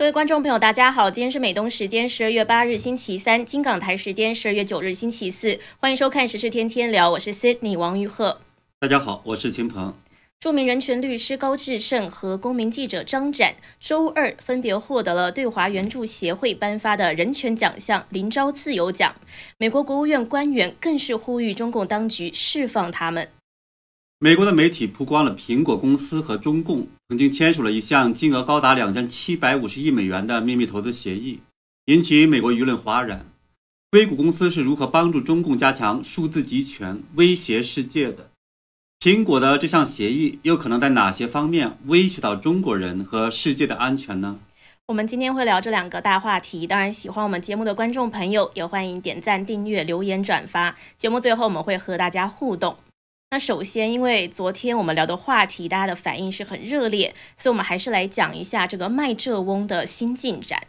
各位观众朋友，大家好，今天是美东时间十二月八日星期三，金港台时间十二月九日星期四，欢迎收看《时事天天聊》，我是 Sydney 王玉鹤。大家好，我是秦鹏。著名人权律师高志胜和公民记者张展周二分别获得了对华援助协会颁发的人权奖项——林昭自由奖。美国国务院官员更是呼吁中共当局释放他们。美国的媒体曝光了苹果公司和中共曾经签署了一项金额高达两千七百五十亿美元的秘密投资协议，引起美国舆论哗然。硅谷公司是如何帮助中共加强数字集权、威胁世界的？苹果的这项协议又可能在哪些方面威胁到中国人和世界的安全呢？我们今天会聊这两个大话题。当然，喜欢我们节目的观众朋友也欢迎点赞、订阅、留言、转发。节目最后我们会和大家互动。那首先，因为昨天我们聊的话题，大家的反应是很热烈，所以我们还是来讲一下这个卖蔗翁的新进展。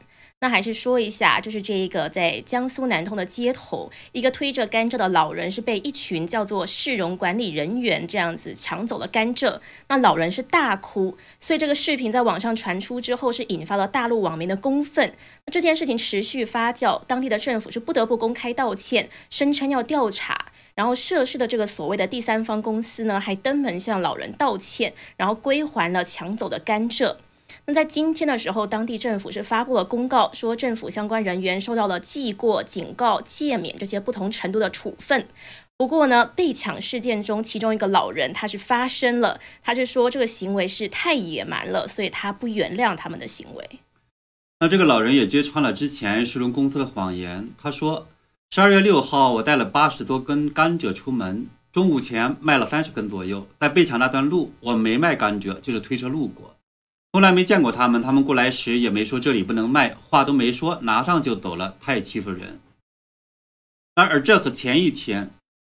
那还是说一下，就是这一个在江苏南通的街头，一个推着甘蔗的老人是被一群叫做市容管理人员这样子抢走了甘蔗。那老人是大哭，所以这个视频在网上传出之后，是引发了大陆网民的公愤。那这件事情持续发酵，当地的政府是不得不公开道歉，声称要调查。然后涉事的这个所谓的第三方公司呢，还登门向老人道歉，然后归还了抢走的甘蔗。那在今天的时候，当地政府是发布了公告，说政府相关人员受到了记过、警告、诫勉这些不同程度的处分。不过呢，被抢事件中，其中一个老人他是发声了，他是说这个行为是太野蛮了，所以他不原谅他们的行为。那这个老人也揭穿了之前世荣公司的谎言，他说，十二月六号我带了八十多根甘蔗出门，中午前卖了三十根左右，在被抢那段路我没卖甘蔗，就是推车路过。从来没见过他们，他们过来时也没说这里不能卖，话都没说，拿上就走了，太欺负人。而而这和前一天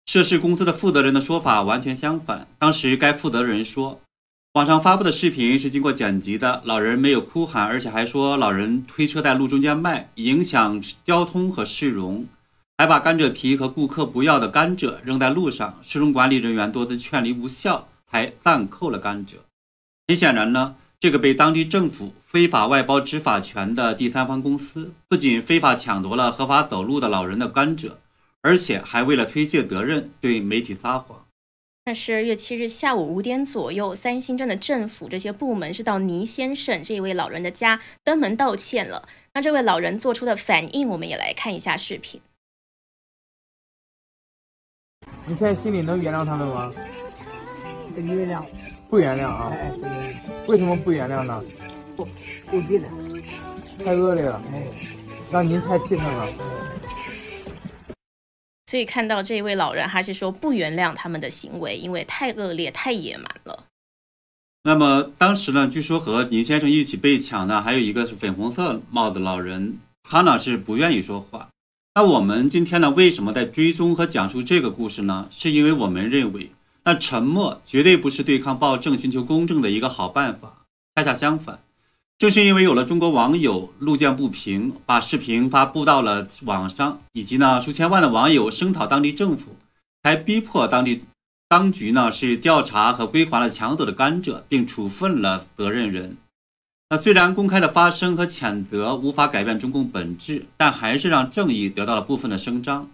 涉事公司的负责人的说法完全相反。当时该负责人说，网上发布的视频是经过剪辑的，老人没有哭喊，而且还说老人推车在路中间卖，影响交通和市容，还把甘蔗皮和顾客不要的甘蔗扔在路上，市容管理人员多次劝离无效，才暂扣了甘蔗。很显然呢。这个被当地政府非法外包执法权的第三方公司，不仅非法抢夺了合法走路的老人的甘蔗，而且还为了推卸责任对媒体撒谎。那十二月七日下午五点左右，三星镇的政府这些部门是到倪先生这位老人的家登门道歉了。那这位老人做出的反应，我们也来看一下视频。你现在心里能原谅他们吗？不原谅。不原谅啊！为什么不原谅呢？不，不低了，太恶劣了，让您太气愤了。所以看到这位老人，还是说不原谅他们的行为，因为太恶劣、太野蛮了。那么当时呢，据说和宁先生一起被抢的还有一个是粉红色帽子老人，他呢是不愿意说话。那我们今天呢，为什么在追踪和讲述这个故事呢？是因为我们认为。那沉默绝对不是对抗暴政、寻求公正的一个好办法。恰恰相反，正是因为有了中国网友路见不平，把视频发布到了网上，以及呢数千万的网友声讨当地政府，才逼迫当地当局呢是调查和归还了抢走的甘蔗，并处分了责任人。那虽然公开的发声和谴责无法改变中共本质，但还是让正义得到了部分的声张。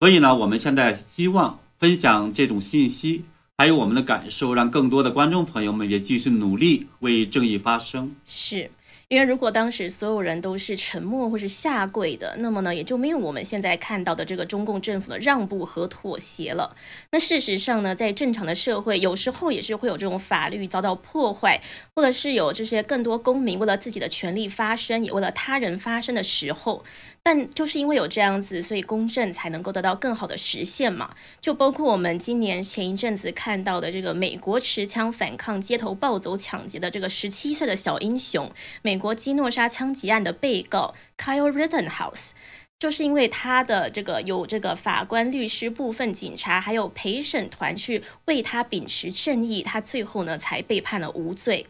所以呢，我们现在希望分享这种信息。还有我们的感受，让更多的观众朋友们也继续努力为正义发声。是。因为如果当时所有人都是沉默或是下跪的，那么呢，也就没有我们现在看到的这个中共政府的让步和妥协了。那事实上呢，在正常的社会，有时候也是会有这种法律遭到破坏，或者是有这些更多公民为了自己的权利发声，也为了他人发声的时候。但就是因为有这样子，所以公正才能够得到更好的实现嘛。就包括我们今年前一阵子看到的这个美国持枪反抗街头暴走抢劫的这个十七岁的小英雄，美国基诺沙枪击案的被告 Kyle Rittenhouse，就是因为他的这个有这个法官、律师、部分警察还有陪审团去为他秉持正义，他最后呢才被判了无罪。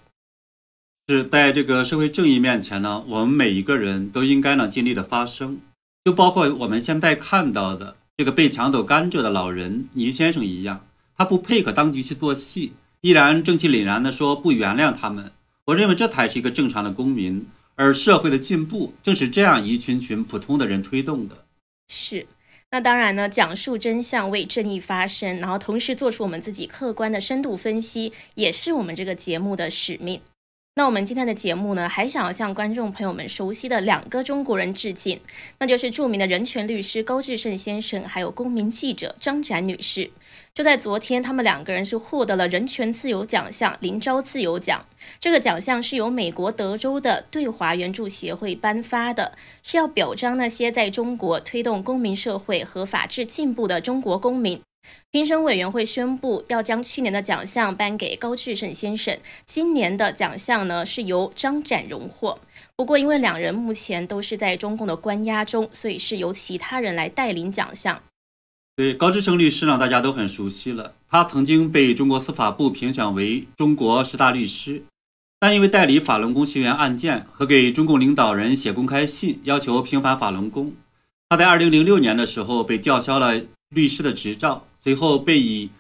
是在这个社会正义面前呢，我们每一个人都应该呢尽力的发声，就包括我们现在看到的这个被抢走甘蔗的老人倪先生一样，他不配合当局去做戏，依然正气凛然的说不原谅他们。我认为这才是一个正常的公民，而社会的进步正是这样一群群普通的人推动的。是。那当然呢，讲述真相，为正义发声，然后同时做出我们自己客观的深度分析，也是我们这个节目的使命。那我们今天的节目呢，还想要向观众朋友们熟悉的两个中国人致敬，那就是著名的人权律师高志胜先生，还有公民记者张展女士。就在昨天，他们两个人是获得了人权自由奖项——林昭自由奖。这个奖项是由美国德州的对华援助协会颁发的，是要表彰那些在中国推动公民社会和法治进步的中国公民。评审委员会宣布要将去年的奖项颁给高志胜先生，今年的奖项呢是由张展荣获。不过，因为两人目前都是在中共的关押中，所以是由其他人来带领奖项。对高志胜律师呢，大家都很熟悉了。他曾经被中国司法部评选为中国十大律师，但因为代理法轮功学员案件和给中共领导人写公开信，要求平反法轮功，他在2006年的时候被吊销了律师的执照。随后被以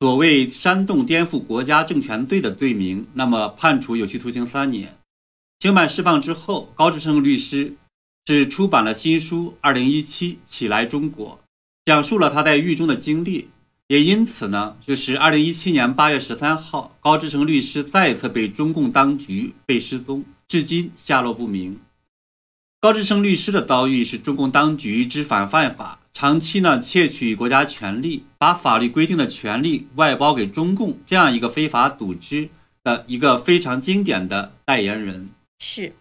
所谓煽动颠覆国家政权罪的罪名，那么判处有期徒刑三年。刑满释放之后，高志胜律师是出版了新书《二零一七起来中国》，讲述了他在狱中的经历。也因此呢，就是二零一七年八月十三号，高志胜律师再次被中共当局被失踪，至今下落不明。高志胜律师的遭遇是中共当局知法犯法。长期呢窃取国家权力，把法律规定的权利外包给中共这样一个非法组织的一个非常经典的代言人。是，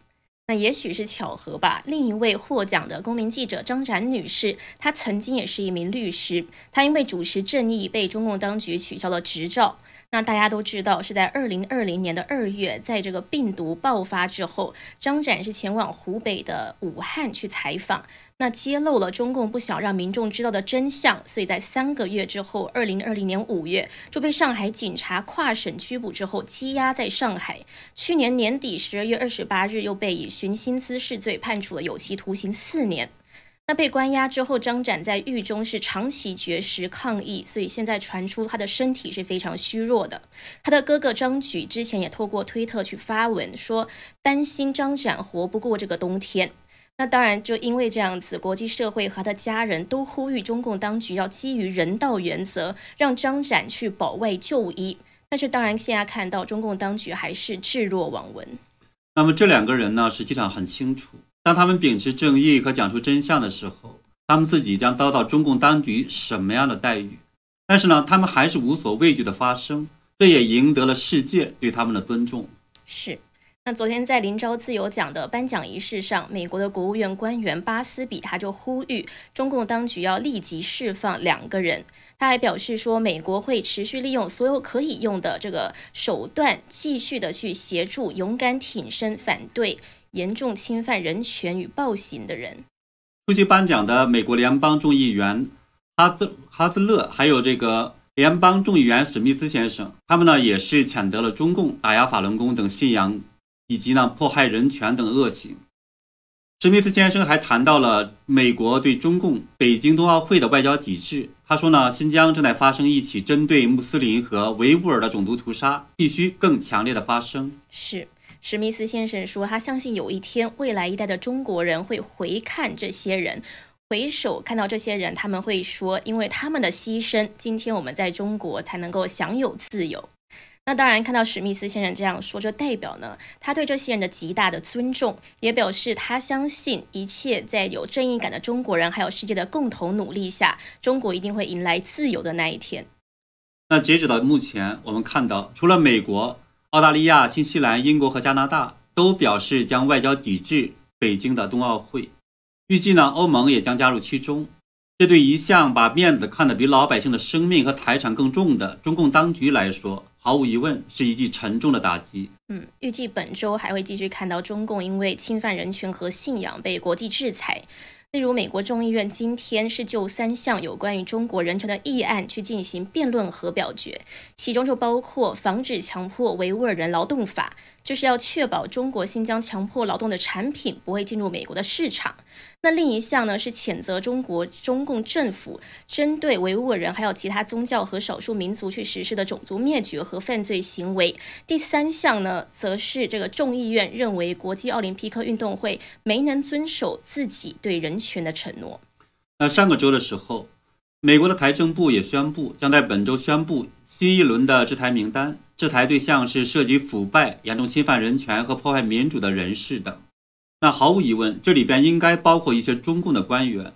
那也许是巧合吧。另一位获奖的公民记者张展女士，她曾经也是一名律师，她因为主持正义被中共当局取消了执照。那大家都知道，是在二零二零年的二月，在这个病毒爆发之后，张展是前往湖北的武汉去采访。那揭露了中共不想让民众知道的真相，所以在三个月之后，二零二零年五月就被上海警察跨省拘捕之后羁押在上海。去年年底十二月二十八日又被以寻衅滋事罪判处了有期徒刑四年。那被关押之后，张展在狱中是长期绝食抗议，所以现在传出他的身体是非常虚弱的。他的哥哥张举之前也透过推特去发文说，担心张展活不过这个冬天。那当然，就因为这样子，国际社会和他的家人都呼吁中共当局要基于人道原则，让张展去保外就医。但是，当然现在看到中共当局还是置若罔闻。那么这两个人呢，实际上很清楚，当他们秉持正义和讲出真相的时候，他们自己将遭到中共当局什么样的待遇？但是呢，他们还是无所畏惧的发声，这也赢得了世界对他们的尊重。是。那昨天在林昭自由奖的颁奖仪式上，美国的国务院官员巴斯比他就呼吁中共当局要立即释放两个人。他还表示说，美国会持续利用所有可以用的这个手段，继续的去协助勇敢挺身反对严重侵犯人权与暴行的人。出席颁奖的美国联邦众议员哈兹哈兹勒，还有这个联邦众议员史密斯先生，他们呢也是谴责了中共打压法轮功等信仰。以及呢，迫害人权等恶行。史密斯先生还谈到了美国对中共北京冬奥会的外交抵制。他说呢，新疆正在发生一起针对穆斯林和维吾尔的种族屠杀，必须更强烈的发声。是，史密斯先生说，他相信有一天，未来一代的中国人会回看这些人，回首看到这些人，他们会说，因为他们的牺牲，今天我们在中国才能够享有自由。那当然，看到史密斯先生这样说，就代表呢，他对这些人的极大的尊重，也表示他相信一切在有正义感的中国人还有世界的共同努力下，中国一定会迎来自由的那一天。那截止到目前，我们看到，除了美国、澳大利亚、新西兰、英国和加拿大都表示将外交抵制北京的冬奥会，预计呢，欧盟也将加入其中。这对一向把面子看得比老百姓的生命和财产更重的中共当局来说，毫无疑问是一记沉重的打击。嗯，预计本周还会继续看到中共因为侵犯人权和信仰被国际制裁。例如，美国众议院今天是就三项有关于中国人权的议案去进行辩论和表决，其中就包括防止强迫维吾尔人劳动法，就是要确保中国新疆强迫劳动的产品不会进入美国的市场。那另一项呢是谴责中国中共政府针对维吾尔人还有其他宗教和少数民族去实施的种族灭绝和犯罪行为。第三项呢，则是这个众议院认为国际奥林匹克运动会没能遵守自己对人权的承诺。那上个周的时候，美国的财政部也宣布将在本周宣布新一轮的制裁名单，制裁对象是涉及腐败、严重侵犯人权和破坏民主的人士等。那毫无疑问，这里边应该包括一些中共的官员，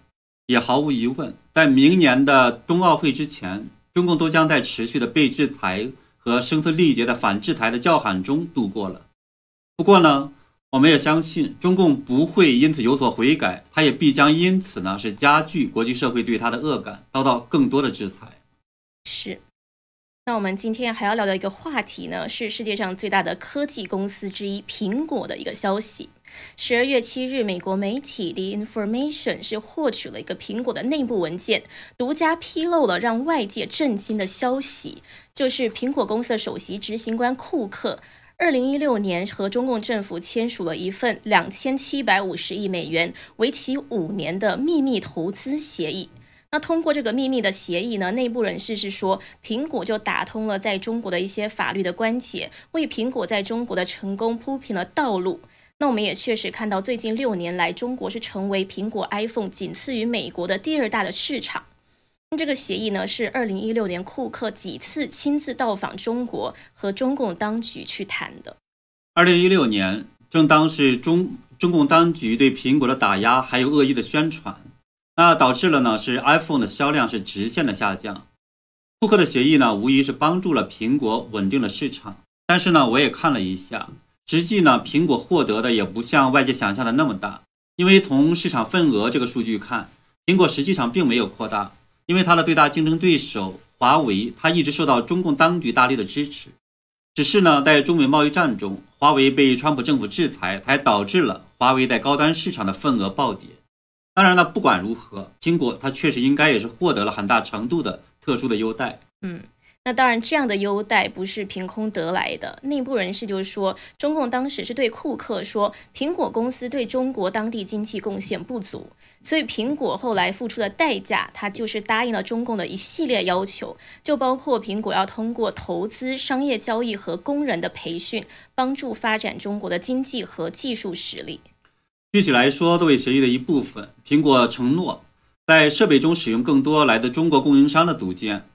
也毫无疑问，在明年的冬奥会之前，中共都将在持续的被制裁和声嘶力竭的反制裁的叫喊中度过了。不过呢，我们也相信中共不会因此有所悔改，他也必将因此呢是加剧国际社会对他的恶感，遭到更多的制裁。是。那我们今天还要聊的一个话题呢，是世界上最大的科技公司之一苹果的一个消息。十二月七日，美国媒体 The Information 是获取了一个苹果的内部文件，独家披露了让外界震惊的消息，就是苹果公司的首席执行官库克，二零一六年和中共政府签署了一份两千七百五十亿美元、为期五年的秘密投资协议。那通过这个秘密的协议呢，内部人士是说，苹果就打通了在中国的一些法律的关节，为苹果在中国的成功铺平了道路。那我们也确实看到，最近六年来，中国是成为苹果 iPhone 仅次于美国的第二大的市场。这个协议呢，是二零一六年库克几次亲自到访中国和中共当局去谈的。二零一六年正当是中中共当局对苹果的打压还有恶意的宣传，那导致了呢是 iPhone 的销量是直线的下降。库克的协议呢，无疑是帮助了苹果稳定了市场。但是呢，我也看了一下。实际呢，苹果获得的也不像外界想象的那么大，因为从市场份额这个数据看，苹果实际上并没有扩大，因为它的最大竞争对手华为，它一直受到中共当局大力的支持，只是呢，在中美贸易战中，华为被川普政府制裁，才导致了华为在高端市场的份额暴跌。当然了，不管如何，苹果它确实应该也是获得了很大程度的特殊的优待。嗯。那当然，这样的优待不是凭空得来的。内部人士就是说，中共当时是对库克说，苹果公司对中国当地经济贡献不足，所以苹果后来付出的代价，它就是答应了中共的一系列要求，就包括苹果要通过投资、商业交易和工人的培训，帮助发展中国的经济和技术实力。具体来说，作为协议的一部分，苹果承诺在设备中使用更多来自中国供应商的组件。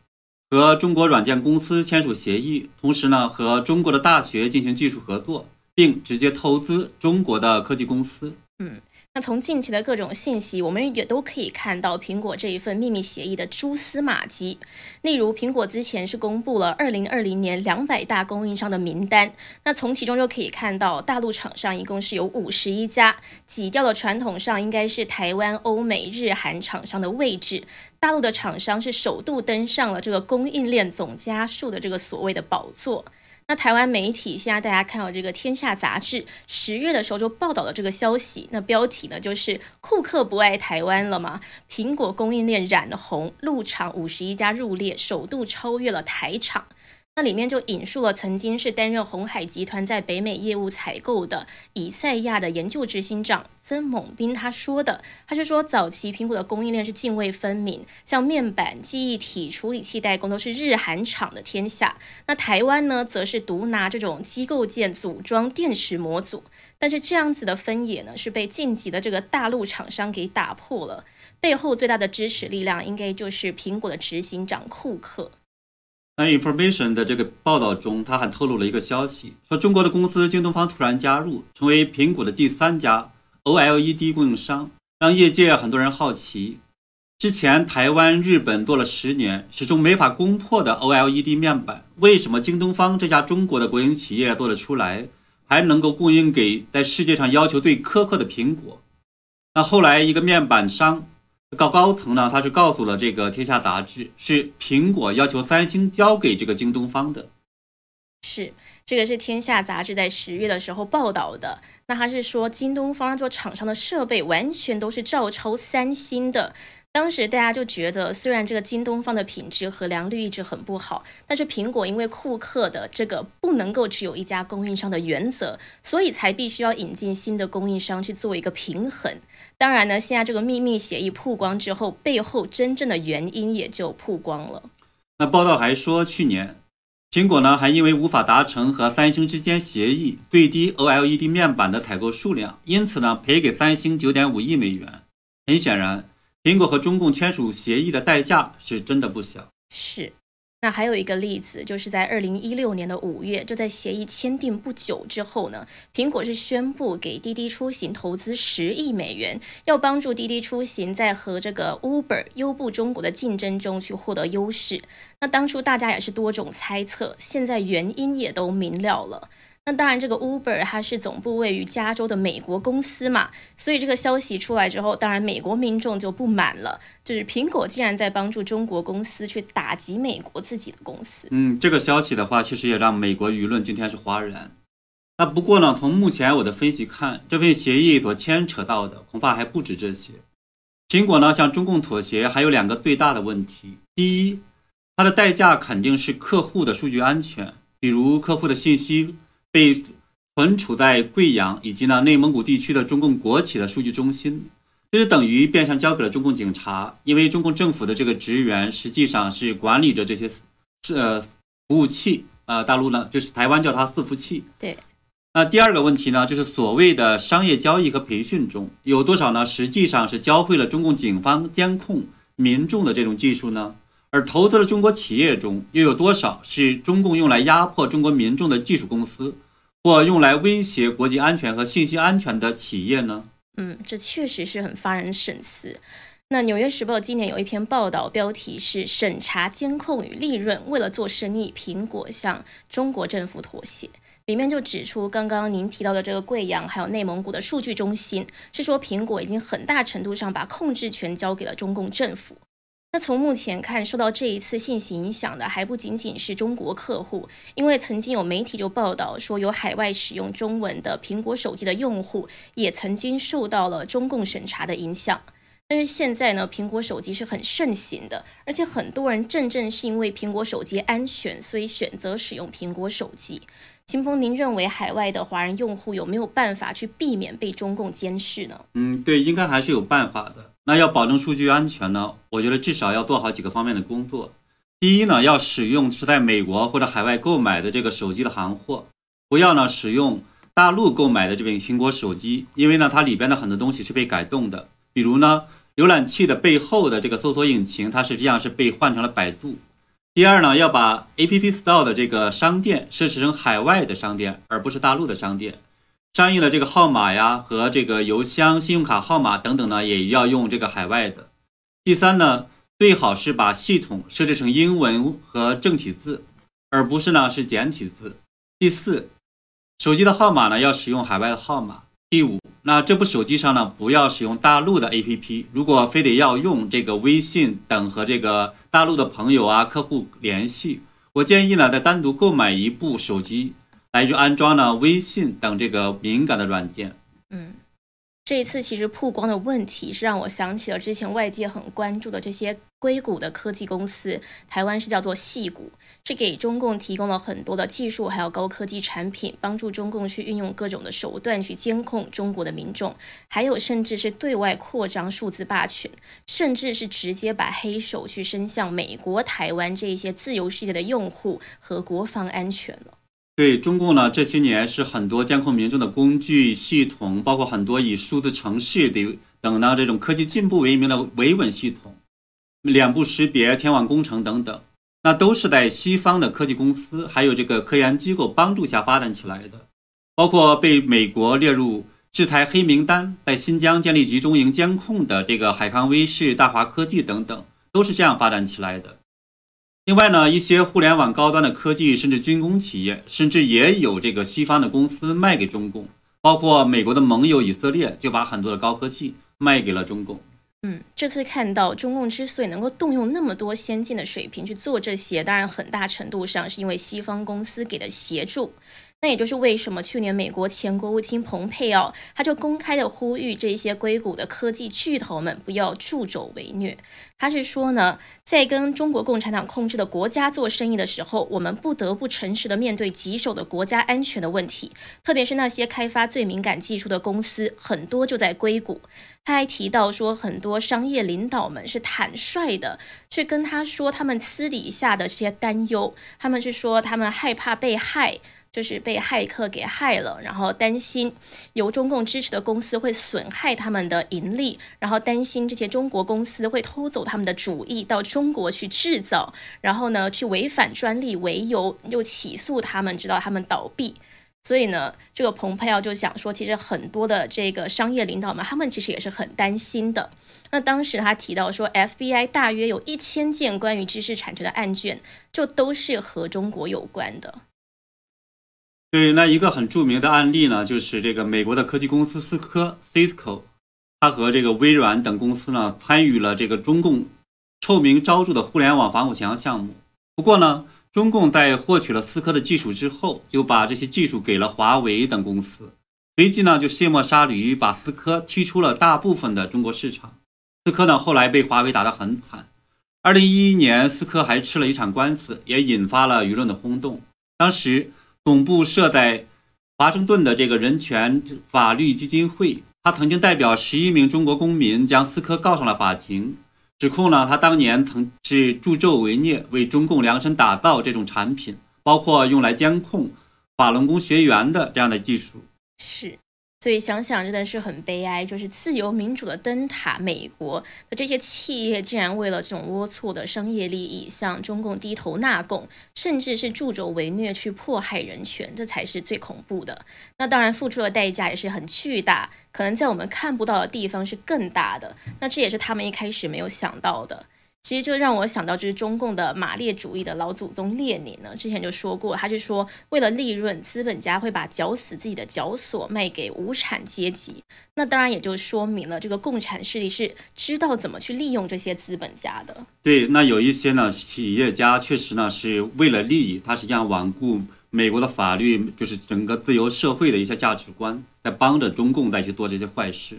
和中国软件公司签署协议，同时呢，和中国的大学进行技术合作，并直接投资中国的科技公司。嗯。那从近期的各种信息，我们也都可以看到苹果这一份秘密协议的蛛丝马迹。例如，苹果之前是公布了二零二零年两百大供应商的名单，那从其中就可以看到，大陆厂商一共是有五十一家，挤掉了传统上应该是台湾、欧美、日韩厂商的位置。大陆的厂商是首度登上了这个供应链总家数的这个所谓的宝座。那台湾媒体现在大家看到这个《天下》杂志十月的时候就报道了这个消息，那标题呢就是“库克不爱台湾了吗？苹果供应链染红，入场五十一家入列，首度超越了台厂。”那里面就引述了曾经是担任红海集团在北美业务采购的以赛亚的研究执行长曾猛斌他说的，他是说早期苹果的供应链是泾渭分明，像面板、记忆体、处理器代工都是日韩厂的天下，那台湾呢则是独拿这种机构件组装电池模组，但是这样子的分野呢是被晋级的这个大陆厂商给打破了，背后最大的支持力量应该就是苹果的执行长库克。那 information 的这个报道中，他还透露了一个消息，说中国的公司京东方突然加入，成为苹果的第三家 OLED 供应商，让业界很多人好奇。之前台湾、日本做了十年，始终没法攻破的 OLED 面板，为什么京东方这家中国的国营企业做得出来，还能够供应给在世界上要求最苛刻的苹果？那后来一个面板商。高高层呢，他是告诉了这个《天下》杂志，是苹果要求三星交给这个京东方的。是，这个是《天下》杂志在十月的时候报道的。那他是说，京东方做厂商的设备完全都是照抄三星的。当时大家就觉得，虽然这个京东方的品质和良率一直很不好，但是苹果因为库克的这个不能够只有一家供应商的原则，所以才必须要引进新的供应商去做一个平衡。当然呢，现在这个秘密协议曝光之后，背后真正的原因也就曝光了。那报道还说，去年苹果呢还因为无法达成和三星之间协议最低 OLED 面板的采购数量，因此呢赔给三星九点五亿美元。很显然。苹果和中共签署协议的代价是真的不小。是，那还有一个例子，就是在二零一六年的五月，就在协议签订不久之后呢，苹果是宣布给滴滴出行投资十亿美元，要帮助滴滴出行在和这个 Uber 优步中国的竞争中去获得优势。那当初大家也是多种猜测，现在原因也都明了了。那当然，这个 Uber 它是总部位于加州的美国公司嘛，所以这个消息出来之后，当然美国民众就不满了，就是苹果竟然在帮助中国公司去打击美国自己的公司。嗯，这个消息的话，其实也让美国舆论今天是哗然。那不过呢，从目前我的分析看，这份协议所牵扯到的恐怕还不止这些。苹果呢向中共妥协，还有两个最大的问题：第一，它的代价肯定是客户的数据安全，比如客户的信息。被存储在贵阳以及呢内蒙古地区的中共国企的数据中心，这就等于变相交给了中共警察。因为中共政府的这个职员实际上是管理着这些是呃服务器啊，大陆呢就是台湾叫它伺服器。对。那第二个问题呢，就是所谓的商业交易和培训中有多少呢？实际上是教会了中共警方监控民众的这种技术呢？而投资了中国企业中又有多少是中共用来压迫中国民众的技术公司？或用来威胁国际安全和信息安全的企业呢？嗯，这确实是很发人深思。那《纽约时报》今年有一篇报道，标题是“审查、监控与利润，为了做生意，苹果向中国政府妥协”。里面就指出，刚刚您提到的这个贵阳还有内蒙古的数据中心，是说苹果已经很大程度上把控制权交给了中共政府。那从目前看，受到这一次信息影响的还不仅仅是中国客户，因为曾经有媒体就报道说，有海外使用中文的苹果手机的用户也曾经受到了中共审查的影响。但是现在呢，苹果手机是很盛行的，而且很多人正正是因为苹果手机安全，所以选择使用苹果手机。秦鹏，您认为海外的华人用户有没有办法去避免被中共监视呢？嗯，对，应该还是有办法的。那要保证数据安全呢？我觉得至少要做好几个方面的工作。第一呢，要使用是在美国或者海外购买的这个手机的行货，不要呢使用大陆购买的这边苹果手机，因为呢它里边的很多东西是被改动的，比如呢浏览器的背后的这个搜索引擎，它实际上是被换成了百度。第二呢，要把 App Store 的这个商店设置成海外的商店，而不是大陆的商店。相应的这个号码呀和这个邮箱、信用卡号码等等呢，也要用这个海外的。第三呢，最好是把系统设置成英文和正体字，而不是呢是简体字。第四，手机的号码呢要使用海外的号码。第五，那这部手机上呢不要使用大陆的 APP。如果非得要用这个微信等和这个大陆的朋友啊客户联系，我建议呢再单独购买一部手机。来去安装呢微信等这个敏感的软件。嗯，这一次其实曝光的问题是让我想起了之前外界很关注的这些硅谷的科技公司，台湾是叫做细谷，是给中共提供了很多的技术还有高科技产品，帮助中共去运用各种的手段去监控中国的民众，还有甚至是对外扩张数字霸权，甚至是直接把黑手去伸向美国、台湾这一些自由世界的用户和国防安全了。对中共呢，这些年是很多监控民众的工具系统，包括很多以数字城市的等呢这种科技进步为名的维稳系统、脸部识别、天网工程等等，那都是在西方的科技公司还有这个科研机构帮助下发展起来的。包括被美国列入制裁黑名单，在新疆建立集中营监控的这个海康威视、大华科技等等，都是这样发展起来的。另外呢，一些互联网高端的科技甚至军工企业，甚至也有这个西方的公司卖给中共，包括美国的盟友以色列，就把很多的高科技卖给了中共。嗯，这次看到中共之所以能够动用那么多先进的水平去做这些，当然很大程度上是因为西方公司给的协助。那也就是为什么去年美国前国务卿蓬佩奥他就公开的呼吁这些硅谷的科技巨头们不要助纣为虐。他是说呢，在跟中国共产党控制的国家做生意的时候，我们不得不诚实的面对棘手的国家安全的问题，特别是那些开发最敏感技术的公司，很多就在硅谷。他还提到说，很多商业领导们是坦率的去跟他说他们私底下的这些担忧，他们是说他们害怕被害。就是被骇客给害了，然后担心由中共支持的公司会损害他们的盈利，然后担心这些中国公司会偷走他们的主意到中国去制造，然后呢去违反专利为由又起诉他们，直到他们倒闭。所以呢，这个蓬佩奥就想说，其实很多的这个商业领导们，他们其实也是很担心的。那当时他提到说，FBI 大约有一千件关于知识产权的案卷，就都是和中国有关的。对，那一个很著名的案例呢，就是这个美国的科技公司思科 （Cisco），它和这个微软等公司呢，参与了这个中共臭名昭著的互联网防火墙项目。不过呢，中共在获取了思科的技术之后，就把这些技术给了华为等公司，随即呢，就卸磨杀驴，把思科踢出了大部分的中国市场。思科呢，后来被华为打得很惨。二零一一年，思科还吃了一场官司，也引发了舆论的轰动。当时。总部设在华盛顿的这个人权法律基金会，他曾经代表十一名中国公民将思科告上了法庭，指控了他当年曾是助纣为虐，为中共量身打造这种产品，包括用来监控法轮功学员的这样的技术。是。所以想想真的是很悲哀，就是自由民主的灯塔美国的这些企业，竟然为了这种龌龊的商业利益向中共低头纳贡，甚至是助纣为虐去迫害人权，这才是最恐怖的。那当然付出的代价也是很巨大，可能在我们看不到的地方是更大的。那这也是他们一开始没有想到的。其实就让我想到，就是中共的马列主义的老祖宗列宁呢，之前就说过，他就说，为了利润，资本家会把绞死自己的绞索卖给无产阶级。那当然也就说明了，这个共产势力是知道怎么去利用这些资本家的。对，那有一些呢，企业家确实呢是为了利益，他实际上罔顾美国的法律，就是整个自由社会的一些价值观，在帮着中共再去做这些坏事。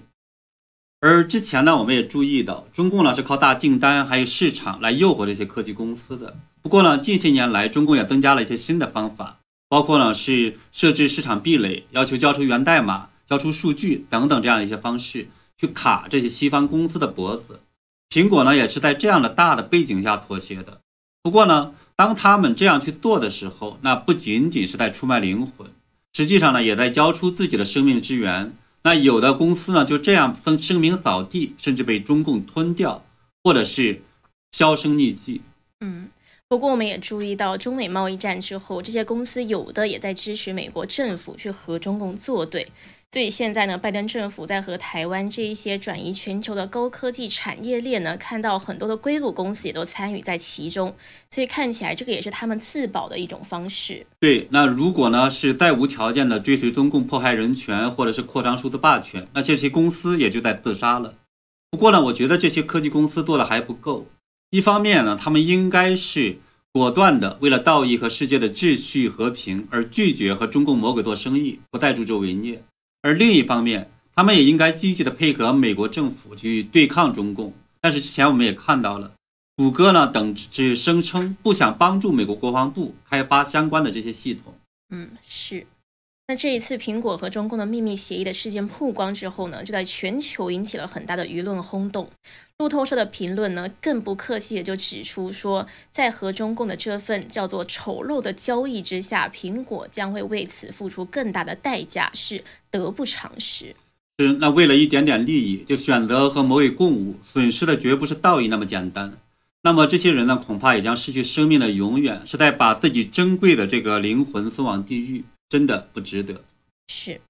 而之前呢，我们也注意到，中共呢是靠大订单还有市场来诱惑这些科技公司的。不过呢，近些年来，中共也增加了一些新的方法，包括呢是设置市场壁垒，要求交出源代码、交出数据等等这样一些方式，去卡这些西方公司的脖子。苹果呢也是在这样的大的背景下妥协的。不过呢，当他们这样去做的时候，那不仅仅是在出卖灵魂，实际上呢也在交出自己的生命之源。那有的公司呢，就这样分声名扫地，甚至被中共吞掉，或者是销声匿迹。嗯，不过我们也注意到，中美贸易战之后，这些公司有的也在支持美国政府去和中共作对。所以现在呢，拜登政府在和台湾这一些转移全球的高科技产业链呢，看到很多的硅谷公司也都参与在其中，所以看起来这个也是他们自保的一种方式。对，那如果呢是再无条件的追随中共迫害人权，或者是扩张数字霸权，那这些公司也就在自杀了。不过呢，我觉得这些科技公司做的还不够。一方面呢，他们应该是果断的为了道义和世界的秩序和平而拒绝和中共魔鬼做生意，不再助纣为虐。而另一方面，他们也应该积极的配合美国政府去对抗中共。但是之前我们也看到了，谷歌呢等只声称不想帮助美国国防部开发相关的这些系统。嗯，是。那这一次苹果和中共的秘密协议的事件曝光之后呢，就在全球引起了很大的舆论轰动。路透社的评论呢，更不客气的就指出说，在和中共的这份叫做丑陋的交易之下，苹果将会为此付出更大的代价，是得不偿失。是，那为了一点点利益就选择和魔鬼共舞，损失的绝不是道义那么简单。那么这些人呢，恐怕也将失去生命的永远，是在把自己珍贵的这个灵魂送往地狱，真的不值得。是。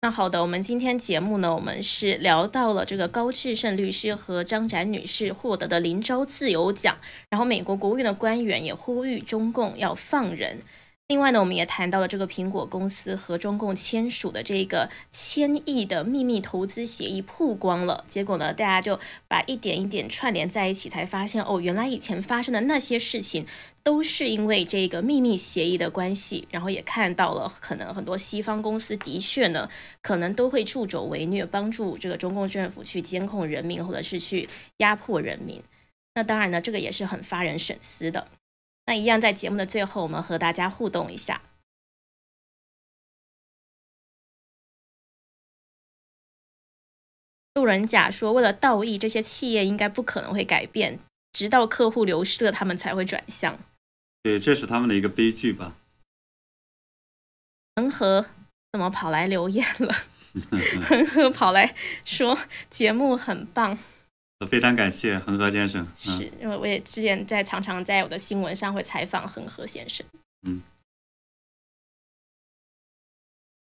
那好的，我们今天节目呢，我们是聊到了这个高志胜律师和张展女士获得的林州自由奖，然后美国国务院的官员也呼吁中共要放人。另外呢，我们也谈到了这个苹果公司和中共签署的这个千亿的秘密投资协议曝光了。结果呢，大家就把一点一点串联在一起，才发现哦，原来以前发生的那些事情都是因为这个秘密协议的关系。然后也看到了，可能很多西方公司的确呢，可能都会助纣为虐，帮助这个中共政府去监控人民，或者是去压迫人民。那当然呢，这个也是很发人深思的。那一样，在节目的最后，我们和大家互动一下。路人甲说：“为了道义，这些企业应该不可能会改变，直到客户流失了，他们才会转向。”对，这是他们的一个悲剧吧。恒河怎么跑来留言了？恒河跑来说节目很棒。非常感谢恒河先生。是因为我也之前在常常在我的新闻上会采访恒河先生。嗯。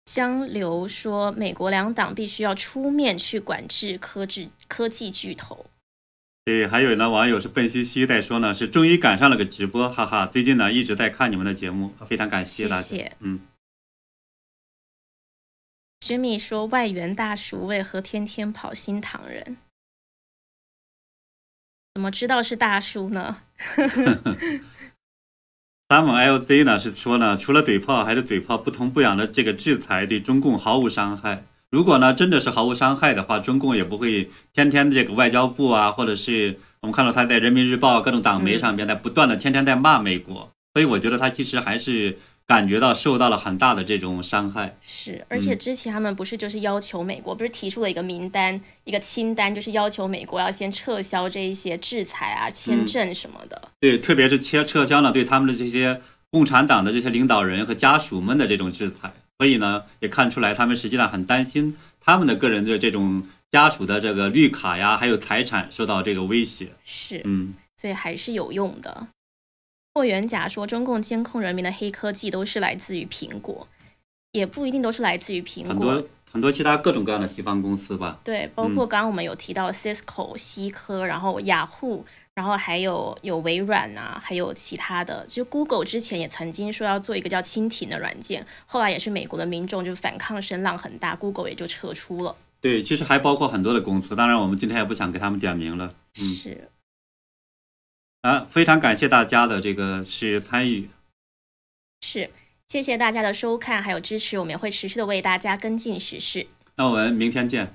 江流说，美国两党必须要出面去管制科技科技巨头。对，还有呢，网友是笨兮兮在说呢，是终于赶上了个直播，哈哈！最近呢一直在看你们的节目，非常感谢大家。嗯。Jimmy 说，外援大叔为何天天跑新唐人？怎么知道是大叔呢？三猛 LZ 呢是说呢，除了嘴炮还是嘴炮不痛不痒的这个制裁对中共毫无伤害。如果呢真的是毫无伤害的话，中共也不会天天这个外交部啊，或者是我们看到他在人民日报各种党媒上边在不断的天天在骂美国。所以我觉得他其实还是。感觉到受到了很大的这种伤害，是，而且之前他们不是就是要求美国，不是提出了一个名单、一个清单，就是要求美国要先撤销这一些制裁啊、签证什么的。对，特别是撤撤销了对他们的这些共产党的这些领导人和家属们的这种制裁，所以呢，也看出来他们实际上很担心他们的个人的这种家属的这个绿卡呀，还有财产受到这个威胁。是，嗯，所以还是有用的。霍元甲说：“中共监控人民的黑科技都是来自于苹果，也不一定都是来自于苹果，很多很多其他各种各样的西方公司吧。对，包括刚刚我们有提到 Cisco、西科，然后雅虎，然后还有有微软啊，还有其他的。就 Google 之前也曾经说要做一个叫蜻蜓的软件，后来也是美国的民众就反抗声浪很大，Google 也就撤出了。对，其实还包括很多的公司，当然我们今天也不想给他们点名了。是。”啊，非常感谢大家的这个是参与，是谢谢大家的收看还有支持，我们也会持续的为大家跟进时事。那我们明天见。